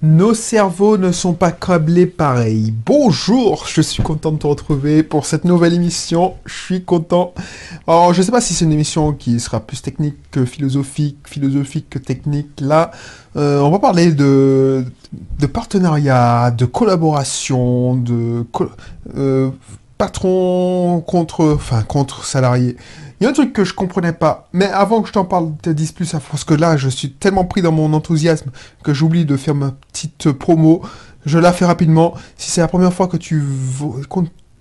Nos cerveaux ne sont pas câblés pareil. Bonjour, je suis content de te retrouver pour cette nouvelle émission. Je suis content. Alors, je sais pas si c'est une émission qui sera plus technique que philosophique, philosophique que technique. Là, euh, on va parler de, de partenariat, de collaboration, de euh, patron contre, enfin, contre salarié. Il y a un truc que je comprenais pas, mais avant que je t'en parle, te dise plus, parce que là, je suis tellement pris dans mon enthousiasme que j'oublie de faire ma petite promo. Je la fais rapidement. Si c'est la première fois que tu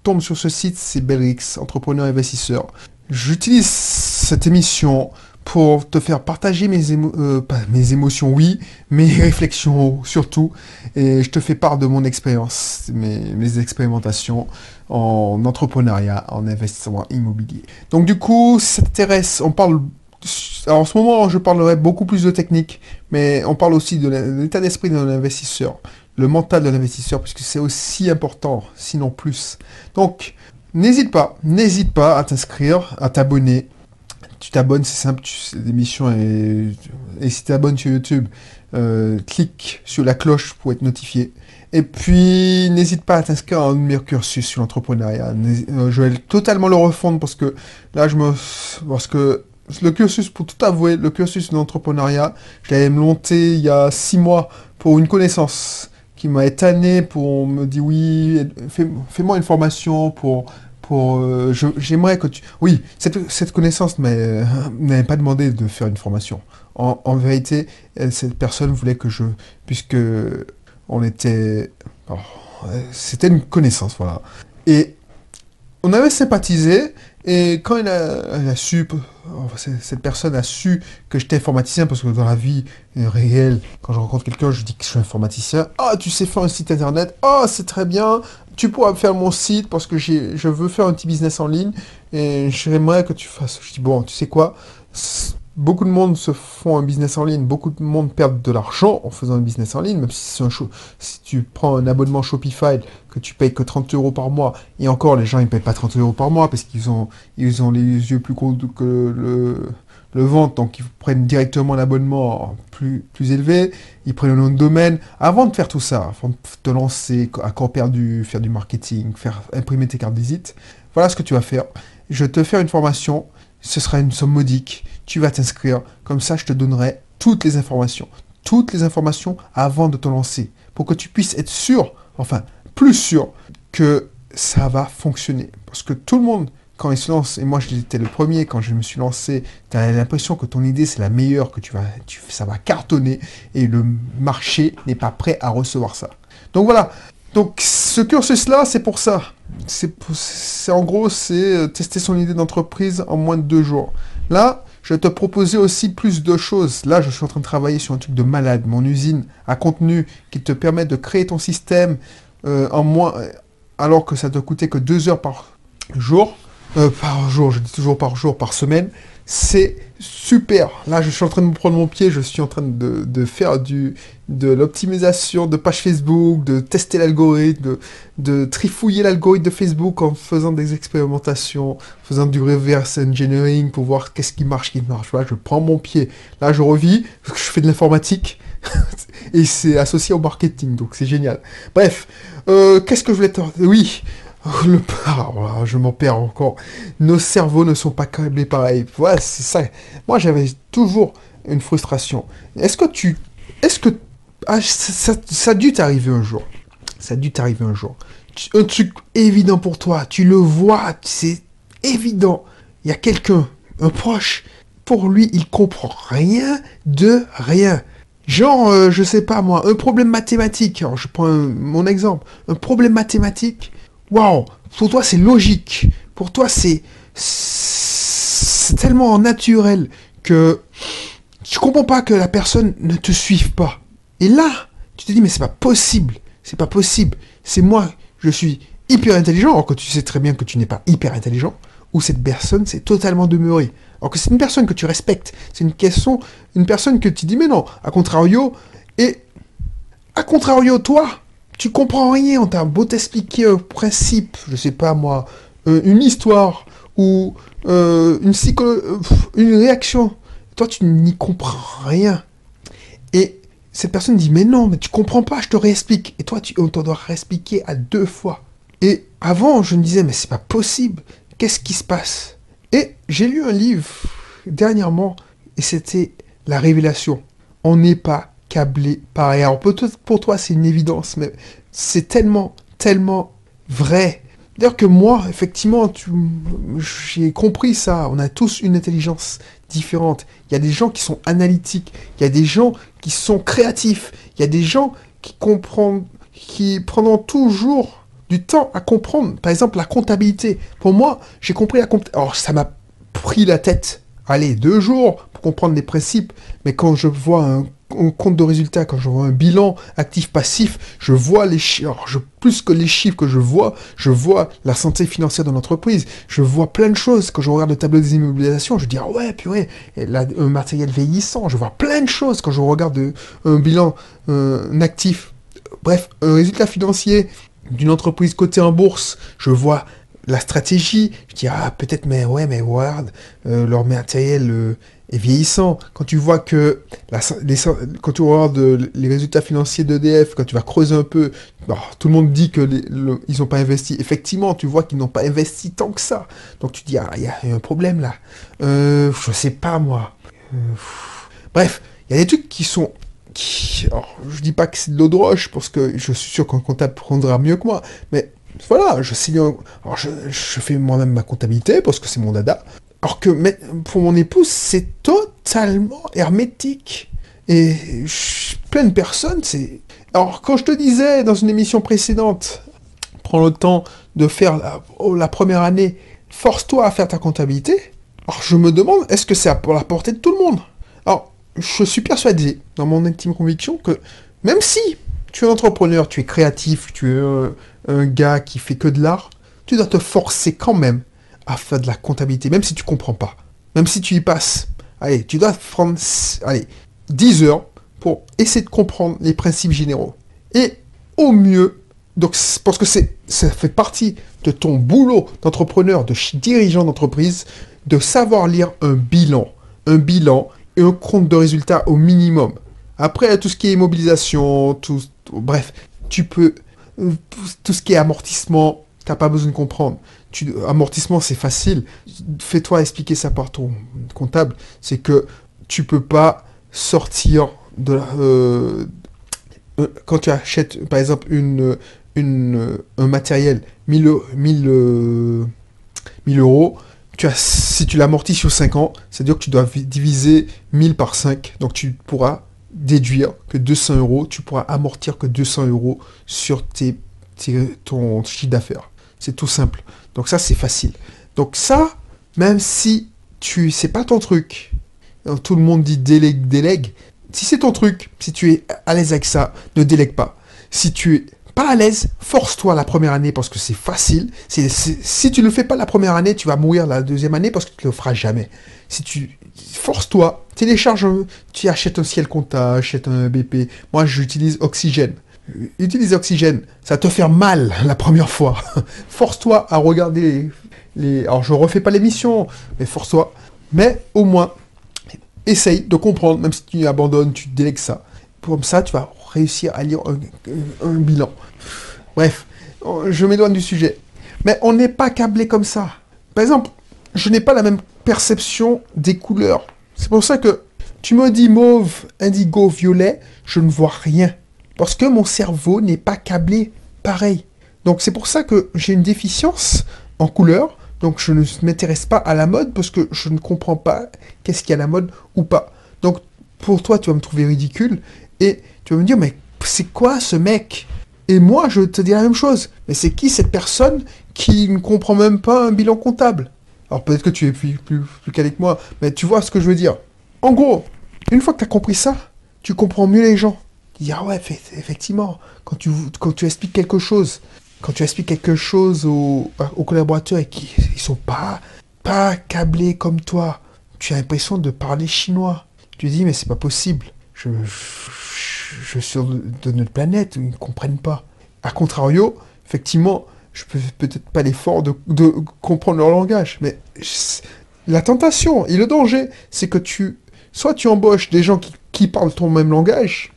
tombes sur ce site, c'est Belrix, entrepreneur investisseur. J'utilise cette émission pour te faire partager mes, euh, mes émotions, oui, mes réflexions surtout, et je te fais part de mon expérience, mes, expérimentations en entrepreneuriat, en investissement immobilier. Donc du coup, si ça t'intéresse, on parle... en ce moment, je parlerai beaucoup plus de technique, mais on parle aussi de l'état d'esprit d'un investisseur, le mental de l'investisseur, puisque c'est aussi important, sinon plus. Donc, n'hésite pas, n'hésite pas à t'inscrire, à t'abonner, tu t'abonnes, c'est simple, l'émission est... Et si tu t'abonnes sur YouTube, euh, clique sur la cloche pour être notifié. Et puis, n'hésite pas à t'inscrire à un de mes cursus sur l'entrepreneuriat. Euh, je vais totalement le refondre parce que là, je me... Parce que le cursus, pour tout avouer, le cursus d'entrepreneuriat, je l'avais monté il y a six mois pour une connaissance qui m'a étonné pour me dire oui, fais-moi une formation pour euh, j'aimerais que tu... Oui, cette, cette connaissance euh, n'avait pas demandé de faire une formation. En, vérité, euh, cette personne voulait que je... Puisque on était... Oh, c'était une connaissance, voilà. Et on avait sympathisé, et quand elle a, su, cette personne a su que j'étais informaticien, parce que dans la vie réelle, quand je rencontre quelqu'un, je dis que je suis informaticien. Ah, tu sais faire un site internet. Ah, c'est très bien. Tu pourras faire mon site parce que je veux faire un petit business en ligne et j'aimerais que tu fasses. Je dis bon, tu sais quoi? Beaucoup de monde se font un business en ligne, beaucoup de monde perdent de l'argent en faisant un business en ligne, même si, c'est un si tu prends un abonnement Shopify que tu payes que 30 euros par mois, et encore les gens ils payent pas 30 euros par mois parce qu'ils ont, ils ont les yeux plus gros que le, le donc ils prennent directement l'abonnement plus, plus élevé, ils prennent le nom de domaine, avant de faire tout ça, avant de te lancer à corps perdu, faire du marketing, faire imprimer tes cartes visite, voilà ce que tu vas faire. Je vais te faire une formation, ce sera une somme modique tu vas t'inscrire. Comme ça, je te donnerai toutes les informations. Toutes les informations avant de te lancer. Pour que tu puisses être sûr, enfin, plus sûr que ça va fonctionner. Parce que tout le monde, quand il se lance, et moi j'étais le premier quand je me suis lancé, tu as l'impression que ton idée c'est la meilleure, que tu vas, tu, ça va cartonner, et le marché n'est pas prêt à recevoir ça. Donc voilà. Donc ce cursus-là, c'est pour ça. C'est en gros, c'est euh, tester son idée d'entreprise en moins de deux jours. Là, je vais te proposer aussi plus de choses. Là, je suis en train de travailler sur un truc de malade. Mon usine à contenu qui te permet de créer ton système euh, en moins, alors que ça te coûtait que deux heures par jour. Euh, par jour, je dis toujours par jour, par semaine. C'est super. Là, je suis en train de me prendre mon pied, je suis en train de, faire du, de l'optimisation de page Facebook, de tester l'algorithme, de, trifouiller l'algorithme de Facebook en faisant des expérimentations, faisant du reverse engineering pour voir qu'est-ce qui marche, qui ne marche pas. Je prends mon pied. Là, je revis, je fais de l'informatique. et c'est associé au marketing, donc c'est génial. Bref, euh, qu'est-ce que je voulais te... Oui, Le... Oh je m'en perds encore. Nos cerveaux ne sont pas câblés pareil. Voilà, c'est ça. Moi, j'avais toujours une frustration. Est-ce que tu... Est-ce que... Ah, ça, a dû t'arriver un jour. Ça a dû t'arriver un jour. Un truc évident pour toi. Tu le vois. C'est évident. Il y a quelqu'un, un proche. Pour lui, il comprend rien de rien. Genre, euh, je sais pas moi, un problème mathématique. Je prends mon exemple. Un problème mathématique waouh, pour toi c'est logique, pour toi c'est tellement naturel que tu comprends pas que la personne ne te suive pas. Et là, tu te dis mais c'est pas possible, c'est pas possible. C'est moi, je suis hyper intelligent, alors que tu sais très bien que tu n'es pas hyper intelligent, ou cette personne s'est totalement demeurée. Alors que c'est une personne que tu respectes, c'est une question, une personne que tu dis mais non, à contrario, et à contrario toi, tu comprends rien, on t'a beau t'expliquer un principe, je sais pas moi, euh, une histoire ou euh, une, une réaction. Toi, tu n'y comprends rien. Et cette personne dit, mais non, mais tu comprends pas, je te réexplique. Et toi, tu, on t'en doit réexpliquer à deux fois. Et avant, je me disais, mais c'est pas possible. Qu'est-ce qui se passe? Et j'ai lu un livre dernièrement, et c'était La Révélation. On n'est pas câblé pareil. Alors peut-être pour toi, c'est une évidence, mais c'est tellement, tellement vrai. D'ailleurs que moi, effectivement, j'ai compris ça. On a tous une intelligence différente. Il y a des gens qui sont analytiques. Il y a des gens qui sont créatifs. Il y a des gens qui comprennent, qui prendront toujours du temps à comprendre. Par exemple, la comptabilité. Pour moi, j'ai compris la comptabilité. Alors, ça m'a pris la tête. Allez, deux jours pour comprendre les principes. Mais quand je vois un compte de résultat, quand je vois un bilan actif-passif, je vois les chiffres, plus que les chiffres que je vois, je vois la santé financière de l'entreprise, je vois plein de choses. Quand je regarde le tableau des immobilisations, je dis, ah ouais, purée, un matériel vieillissant, je vois plein de choses quand je regarde un bilan un actif. Bref, un résultat financier d'une entreprise cotée en bourse, je vois la stratégie, je dis, ah peut-être, mais ouais, mais regarde, euh, leur matériel... Euh, et vieillissant. Quand tu vois que la, les, quand tu regardes les résultats financiers d'EDF, quand tu vas creuser un peu, bah, tout le monde dit que ils n'ont pas investi. Effectivement, tu vois qu'ils n'ont pas investi tant que ça. Donc tu dis ah il y, a un problème là. Euh, je sais pas moi. Euh, bref, il y a des trucs qui sont qui, alors, je dis pas que c'est de l'eau de roche parce que je suis sûr qu'un comptable prendra mieux que moi, mais voilà, je signe, alors je, je fais moi-même ma comptabilité parce que c'est mon dada. Alors que pour mon épouse, c'est totalement hermétique. Et plein de personnes, c'est... Alors quand je te disais dans une émission précédente, prends le temps de faire la, oh, première année, force-toi à faire ta comptabilité. Alors je me demande, est-ce que c'est pour la portée de tout le monde? Alors, je suis persuadé, dans mon intime conviction, que même si tu es entrepreneur, tu es créatif, tu es un, un gars qui fait que de l'art, tu dois te forcer quand même à faire de la comptabilité, même si tu comprends pas, même si tu y passes, allez, tu dois prendre, allez, 10 heures pour essayer de comprendre les principes généraux. Et au mieux, donc parce que c'est, ça fait partie de ton boulot d'entrepreneur, de dirigeant d'entreprise, de savoir lire un bilan, un bilan et un compte de résultat au minimum. Après, tout ce qui est immobilisation, tout, bref, tu peux, euh, tout ce qui est amortissement, t'as pas besoin de comprendre amortissement, c'est facile. Fais-toi expliquer ça par ton comptable. C'est que tu peux pas sortir de euh, euh, quand tu achètes, par exemple, une, une, un matériel 1000, 1000, 1000 euros, tu as, si tu l'amortis sur 5 ans, c'est-à-dire que tu dois diviser 1000 par 5. Donc tu pourras déduire que 200 euros, tu pourras amortir que 200 euros sur tes, ton chiffre d'affaires. C'est tout simple. Donc ça, c'est facile. Donc ça, même si tu c'est pas ton truc, tout le monde dit délègue, délègue. Si c'est ton truc, si tu es à l'aise avec ça, ne délègue pas. Si tu es pas à l'aise, force-toi la première année parce que c'est facile. si tu ne le fais pas la première année, tu vas mourir la deuxième année parce que tu ne le feras jamais. Si tu force-toi, télécharge, tu achètes un ciel compta, achète un BP. Moi, j'utilise Oxygène. Utilise Oxygène, ça te fait mal la première fois. force-toi à regarder les, Alors je refais pas l'émission, mais force-toi. Mais au moins, essaye de comprendre, même si tu abandonnes, tu délègues ça. Comme ça, tu vas réussir à lire un, bilan. Bref, je m'éloigne du sujet. Mais on n'est pas câblé comme ça. Par exemple, je n'ai pas la même perception des couleurs. C'est pour ça que tu me dis mauve, indigo, violet, je ne vois rien. Parce que mon cerveau n'est pas câblé pareil. Donc c'est pour ça que j'ai une déficience en couleur. Donc je ne m'intéresse pas à la mode parce que je ne comprends pas qu'est-ce qui est à la mode ou pas. Donc pour toi, tu vas me trouver ridicule et tu vas me dire mais c'est quoi ce mec? Et moi, je te dis la même chose. Mais c'est qui cette personne qui ne comprend même pas un bilan comptable? Alors peut-être que tu es plus, plus, plus calé que moi, mais tu vois ce que je veux dire. En gros, une fois que tu as compris ça, tu comprends mieux les gens dit ah ouais effectivement quand tu quand tu expliques quelque chose quand tu expliques quelque chose aux, collaborateurs et qu'ils ils sont pas pas câblés comme toi tu as l'impression de parler chinois. Tu dis mais c'est pas possible. Je, je, suis de notre planète ils ne comprennent pas. A contrario effectivement je peux peut-être pas l'effort de, de comprendre leur langage mais la tentation et le danger c'est que tu soit tu embauches des gens qui, qui parlent ton même langage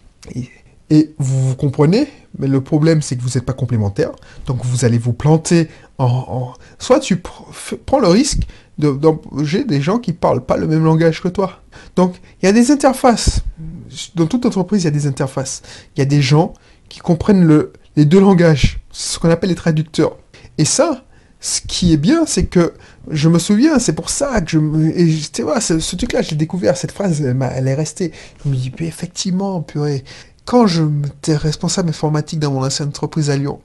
Et, vous, vous comprenez, mais le problème c'est que vous n'êtes pas complémentaires, donc vous allez vous planter en... Soit tu prends le risque d'embaucher des gens qui parlent pas le même langage que toi. Donc il y a des interfaces. Dans toute entreprise, il y a des interfaces. Il y a des gens qui comprennent le, les deux langages, ce qu'on appelle les traducteurs. Et ça, ce qui est bien, c'est que je me souviens, c'est pour ça que je me... Tu ce, ce truc-là, j'ai découvert, cette phrase, elle, est restée. Je me dis, effectivement, purée. Quand j'étais responsable informatique dans mon ancienne entreprise à Lyon,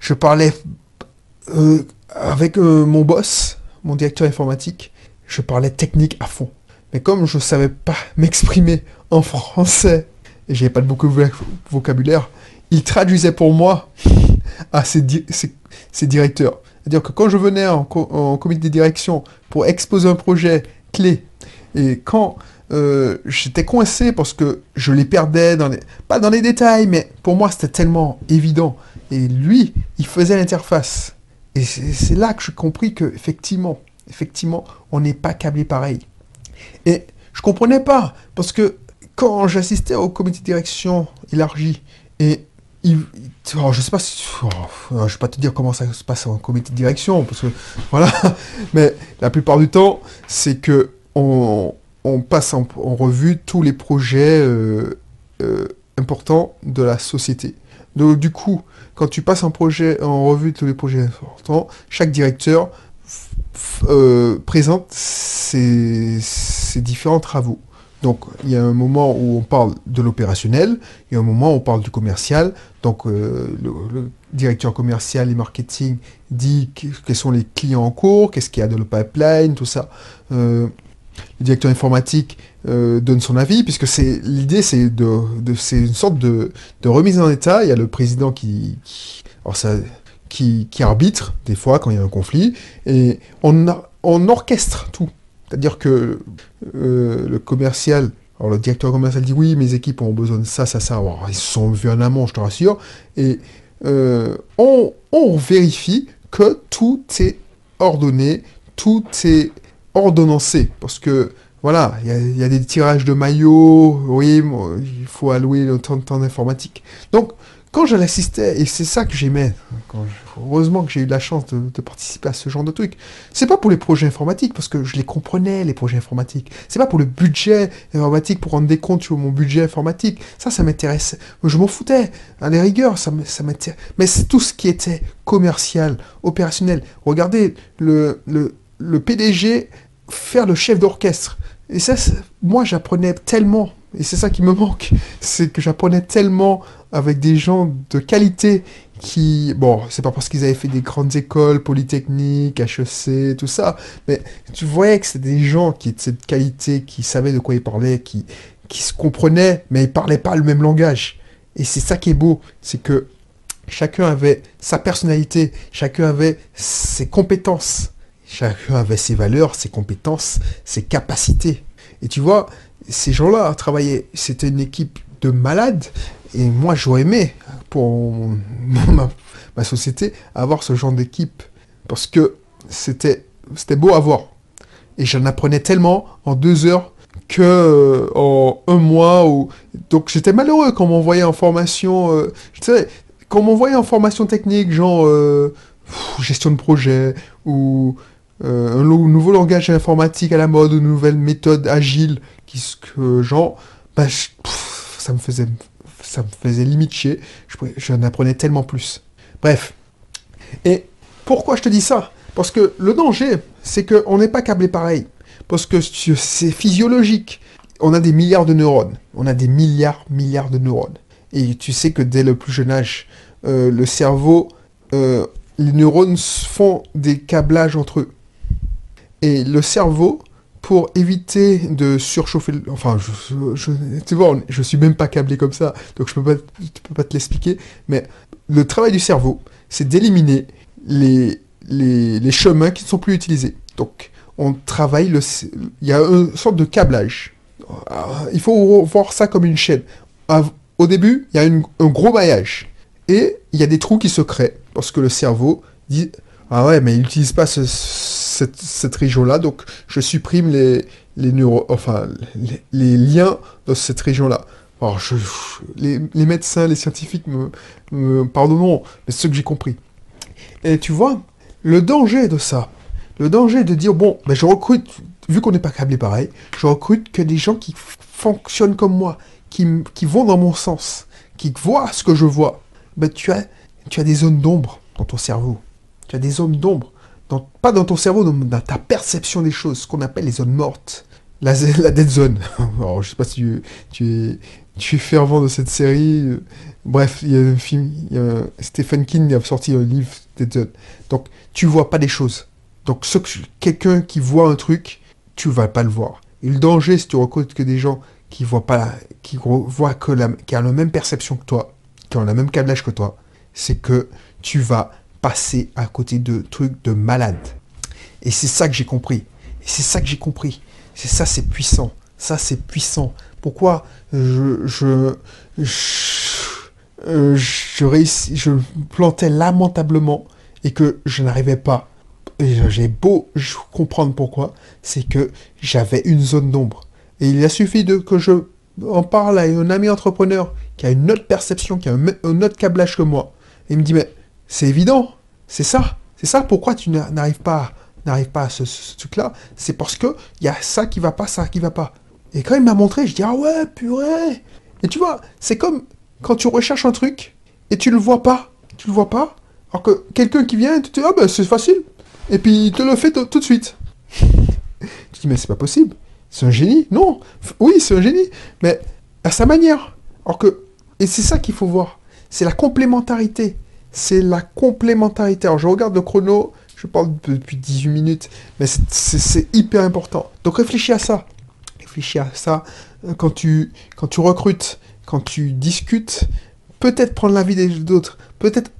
je parlais euh, avec euh, mon boss, mon directeur informatique, je parlais technique à fond. Mais comme je ne savais pas m'exprimer en français, et j'avais pas de vocabulaire, il traduisait pour moi à ses directeurs. C'est-à-dire que quand je venais en, comité de direction pour exposer un projet clé, et quand euh, j'étais coincé parce que je les perdais, dans les... pas dans les détails, mais pour moi c'était tellement évident. Et lui, il faisait l'interface. Et c'est là que j'ai compris que effectivement, on n'est pas câblé pareil. Et je comprenais pas parce que quand j'assistais au comité de direction élargi et je sais pas si, oh, je vais pas te dire comment ça se passe en comité de direction, parce que voilà, mais la plupart du temps, c'est que on, on passe en, revue tous les projets euh, euh, importants de la société. Donc du coup, quand tu passes un projet en revue tous les projets importants, chaque directeur euh, présente ses différents travaux. Donc, il y a un moment où on parle de l'opérationnel, il y a un moment où on parle du commercial. Donc, euh, le, directeur commercial et marketing dit quels sont les clients en cours, qu'est-ce qu'il y a dans le pipeline, tout ça. Euh, le directeur informatique euh, donne son avis, puisque c'est l'idée, c'est une sorte de, remise en état. Il y a le président qui, arbitre des fois quand il y a un conflit, et on orchestre tout. C'est-à-dire que euh, le commercial, alors le directeur commercial dit oui, mes équipes ont besoin de ça, ça, ça. ils se sont vus en amont, je te rassure. Et euh, on, vérifie que tout est ordonné, tout est ordonnancé. Parce que voilà, il y, a des tirages de maillots, oui, il faut allouer autant de temps d'informatique. Donc, quand je l'assistais, et c'est ça que j'aimais, heureusement que j'ai eu la chance de, participer à ce genre de truc, c'est pas pour les projets informatiques, parce que je les comprenais, les projets informatiques. C'est pas pour le budget informatique, pour rendre des comptes sur mon budget informatique. Ça, ça m'intéresse. Je m'en foutais. À la rigueur, ça m'intéresse. Mais c'est tout ce qui était commercial, opérationnel. Regardez le, le, le PDG faire le chef d'orchestre. Et ça, moi, j'apprenais tellement et c'est ça qui me manque, c'est que j'apprenais tellement avec des gens de qualité qui, bon, c'est pas parce qu'ils avaient fait des grandes écoles, polytechniques, HEC, tout ça, mais tu voyais que c'était des gens qui étaient de qualité, qui savaient de quoi ils parlaient, qui, se comprenaient, mais ils parlaient pas le même langage. Et c'est ça qui est beau, c'est que chacun avait sa personnalité, chacun avait ses compétences, chacun avait ses valeurs, ses compétences, ses capacités. Et tu vois, ces gens-là travaillaient, c'était une équipe de malades, et moi j'aurais aimé, pour ma, société, avoir ce genre d'équipe, parce que c'était, c'était beau à voir. Et j'en apprenais tellement en deux heures que euh, en un mois, ou... donc j'étais malheureux quand m'envoyait en formation, euh, tu sais, quand m'envoyait en formation technique, genre euh, gestion de projet, ou un nouveau langage informatique à la mode, une nouvelle méthode agile qui que genre, bah, ça me faisait ça me faisait limite chier. J'en apprenais tellement plus. Bref. Et pourquoi je te dis ça? Parce que le danger, c'est qu'on n'est pas câblé pareil. Parce que c'est physiologique. On a des milliards de neurones. On a des milliards, milliards de neurones. Et tu sais que dès le plus jeune âge, euh, le cerveau, euh, les neurones font des câblages entre eux. Et le cerveau, pour éviter de surchauffer. Enfin, je, je, tu vois, je suis même pas câblé comme ça, donc je peux pas, peux pas te l'expliquer. Mais le travail du cerveau, c'est d'éliminer les, les, chemins qui ne sont plus utilisés. Donc, on travaille le. Il y a une sorte de câblage. Il faut voir ça comme une chaîne. Au début, il y a un gros maillage. Et il y a des trous qui se créent parce que le cerveau dit Ah ouais, mais il n'utilise pas ce cette, région-là, donc je supprime les, les, enfin, les, liens dans cette région-là. Alors, je, les, les, médecins, les scientifiques me, me pardonneront, mais ce que j'ai compris. Et tu vois, le danger de ça, le danger de dire, bon, ben je recrute, vu qu'on n'est pas câblé pareil, je recrute que des gens qui fonctionnent comme moi, qui, qui vont dans mon sens, qui voient ce que je vois. Ben tu as, tu as des zones d'ombre dans ton cerveau. Tu as des zones d'ombre. Pas dans ton cerveau, dans, ta perception des choses, ce qu'on appelle les zones mortes. La, la dead zone. Alors, je sais pas si tu, es, tu es fervent de cette série. Bref, il y a un film, Stephen King a sorti un livre, Dead Zone. Donc, tu vois pas des choses. Donc, quelqu'un qui voit un truc, tu vas pas le voir. Et le danger, si tu recrutes que des gens qui voient pas, qui voient que la, qui ont la même perception que toi, qui ont le même câblage que toi, c'est que tu vas passer à côté de trucs de malade. Et c'est ça que j'ai compris. Et c'est ça que j'ai compris. C'est ça, c'est puissant. Ça, c'est puissant. Pourquoi je, je, je, je, réussis, je plantais lamentablement et que je n'arrivais pas. J'ai beau comprendre pourquoi, c'est que j'avais une zone d'ombre. Et il a suffi de que je en parle à un ami entrepreneur qui a une autre perception, qui a un, un autre câblage que moi. Et il me dit, mais c'est évident, c'est ça. C'est ça pourquoi tu n'arrives pas, pas à ce, truc-là. C'est parce que il y a ça qui va pas, ça qui va pas. Et quand il m'a montré, je dis, ah ouais, purée. Et tu vois, c'est comme quand tu recherches un truc et tu le vois pas. Tu le vois pas. Alors que quelqu'un qui vient, tu te dis, ah ben c'est facile. Et puis il te le fait tout de suite. tu dis, mais c'est pas possible. C'est un génie. Non. Oui, c'est un génie. Mais à sa manière. Alors. Et c'est ça qu'il faut voir. C'est la complémentarité. C'est la complémentarité. Alors je regarde le chrono. Je parle depuis 18 minutes. Mais c'est hyper important. Donc réfléchis à ça. Réfléchis à ça. Euh, quand tu, recrutes, quand tu discutes, peut-être prendre l'avis des autres. Peut-être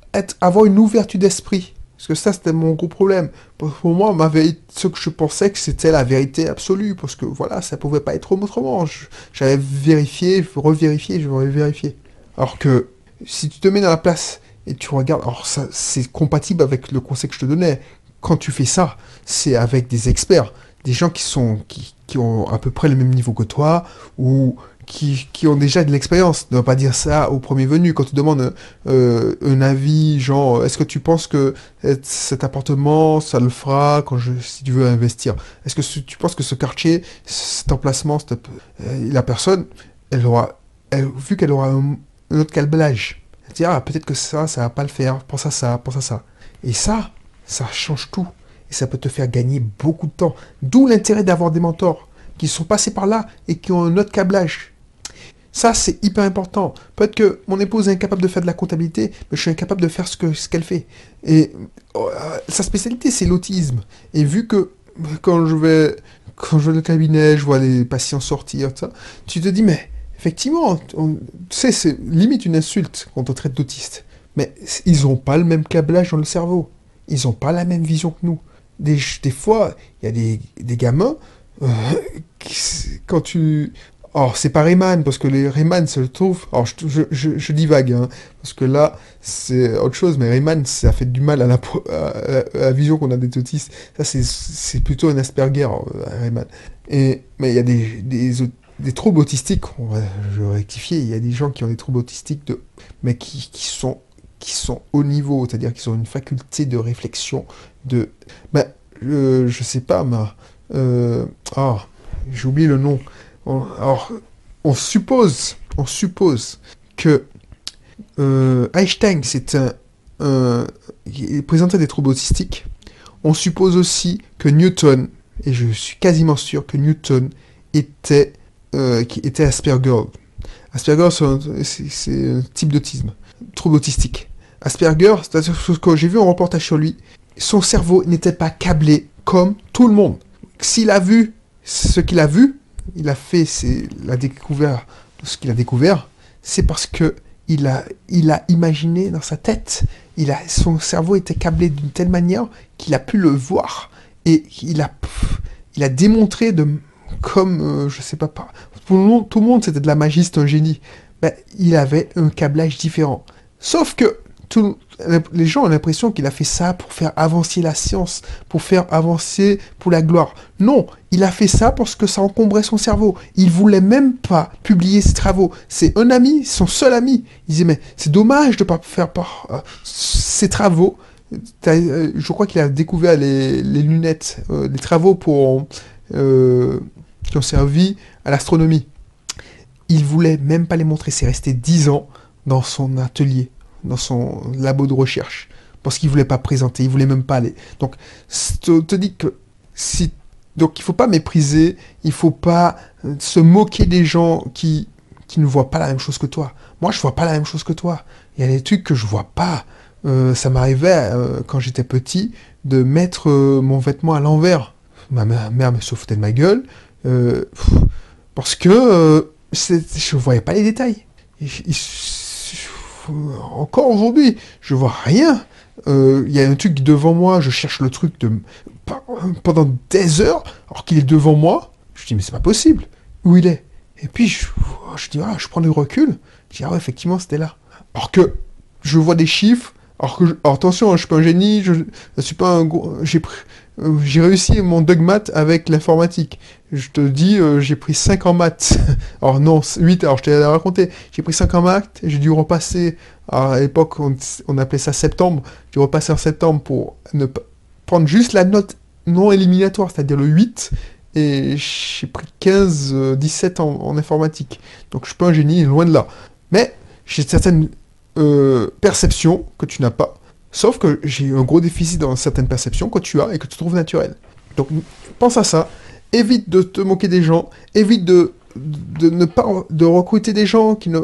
avoir une ouverture d'esprit. Parce que ça, c'était mon gros problème. Pour moi, ma ce que je pensais que c'était la vérité absolue. Parce que voilà, ça pouvait pas être autrement. J'avais vérifié, revérifié, je vais vérifier. Alors que si tu te mets dans la place et tu regardes, alors ça, c'est compatible avec le conseil que je te donnais. Quand tu fais ça, c'est avec des experts, des gens qui sont, qui, qui ont à peu près le même niveau que toi, ou qui, ont déjà de l'expérience. Ne pas dire ça au premier venu. Quand tu demandes euh, un avis, genre, est-ce que tu penses que cet appartement, ça le fera quand je, si tu veux investir? Est-ce que tu penses que ce quartier, cet emplacement, euh, la personne, elle aura, vu qu'elle aura un, autre câblage, dit, ah, peut-être que ça, ça va pas le faire, pense à ça, pense à ça. Et ça, ça change tout. Et ça peut te faire gagner beaucoup de temps. D'où l'intérêt d'avoir des mentors qui sont passés par là et qui ont un autre câblage. Ça, c'est hyper important. Peut-être que mon épouse est incapable de faire de la comptabilité, mais je suis incapable de faire ce qu'elle ce qu'elle fait. Et oh, euh, sa spécialité, c'est l'autisme. Et vu que quand je vais quand je vais au cabinet, je vois les patients sortir, ça, tu te dis, mais effectivement, c'est limite une insulte quand on traite d'autiste. Mais ils n'ont pas le même câblage dans le cerveau. Ils n'ont pas la même vision que nous. Des, fois, il y a des, gamins, euh, quand tu, Or, c'est pas Rayman, parce que les Rayman se trouvent. Alors, je, je, je, divague, hein, parce que là, c'est autre chose, mais Rayman, ça fait du mal à la, la vision qu'on a des autistes. Ça, c'est plutôt un Asperger, euh, Rayman. Et, mais il y a des, des, des, troubles autistiques, on va, je vais rectifier, il y a des gens qui ont des troubles autistiques, de, mais qui, sont qui sont au niveau, c'est-à-dire qui ont une faculté de réflexion, de... Ben, je, je sais pas, mais... Euh, j'ai oublié le nom alors, on suppose, on suppose que euh, Einstein, c'est un, il présentait des troubles autistiques. On suppose aussi que Newton, et je suis quasiment sûr que Newton était, euh, qui était Asperger. Asperger, c'est un, type d'autisme, trouble autistique. Asperger, c'est-à-dire que j'ai vu un reportage sur lui, son cerveau n'était pas câblé comme tout le monde. S'il a vu ce qu'il a vu, il a fait c'est la découvert ce qu'il a découvert, c'est parce que il a, imaginé dans sa tête, son cerveau était câblé d'une telle manière qu'il a pu le voir et il il a démontré de, comme, euh, je sais pas, tout le monde, tout le monde c'était de la magie, un génie. Ben, il avait un câblage différent. Sauf que les gens ont l'impression qu'il a fait ça pour faire avancer la science, pour faire avancer pour la gloire. Non, il a fait ça parce que ça encombrait son cerveau. Il voulait même pas publier ses travaux. C'est un ami, son seul ami. Il disait mais c'est dommage de pas faire par euh, ses travaux. Euh, je crois qu'il a découvert les, lunettes, euh, les travaux pour qui ont servi à l'astronomie. Il voulait même pas les montrer. C'est resté dix ans dans son atelier dans son labo de recherche parce qu'il voulait pas présenter, il voulait même pas aller. Donc, te, te dis que si donc il faut pas mépriser, il faut pas euh, se moquer des gens qui qui ne voient pas la même chose que toi. Moi, je vois pas la même chose que toi. Il y a des trucs que je vois pas. Euh, ça m'arrivait euh, quand j'étais petit de mettre mon vêtement à l'envers. Ma mère, me se de ma gueule parce que je voyais pas les détails encore aujourd'hui, je vois rien. Euh, il y a un truc devant moi, je cherche le truc de pendant des heures, alors qu'il est devant moi. Je dis mais c'est pas possible. Où il est? Et puis je, je dis ah, je prends du recul. Je dis ah ouais, effectivement c'était là. Alors que je vois des chiffres. Alors que attention, hein, je suis pas un génie, je, je suis pas un j'ai euh, j'ai réussi mon dogmat avec l'informatique. Je te dis, euh, j'ai pris 5 en maths. alors non, 8, alors je t'ai raconté. J'ai pris 5 en maths, j'ai dû repasser, à l'époque on, appelait ça septembre, j'ai repassé en septembre pour ne pas prendre juste la note non éliminatoire, c'est-à-dire le 8, et j'ai pris 15, 17 euh, en, informatique. Donc je suis pas un génie, loin de là. Mais j'ai certaines perceptions que tu n'as pas. Sauf que j'ai un gros déficit dans certaines perceptions que tu as et que tu trouves naturelles. Donc pense à ça, évite de te moquer des gens, évite de, ne pas de recruter des gens qui ne,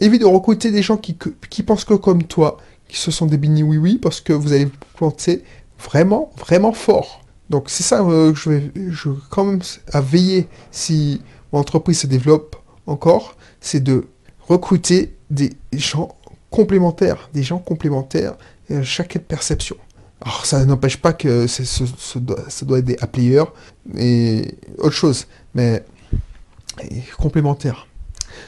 évite de recruter des gens qui, pensent que comme toi, qui se sont des bini oui oui parce que vous allez penser vraiment vraiment fort. Donc c'est ça euh, que je vais je quand même à veiller si mon entreprise se développe encore, c'est de recruter des gens complémentaires, des gens complémentaires, euh, chaque perception. Alors ça n'empêche pas que ce, doit, être des players et autre chose, mais complémentaire.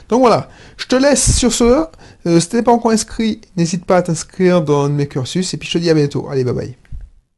Donc voilà, je te laisse sur ce. Euh, si tu n'es pas encore inscrit, n'hésite pas à t'inscrire dans mes cursus et puis je te dis à bientôt. Allez, bye bye.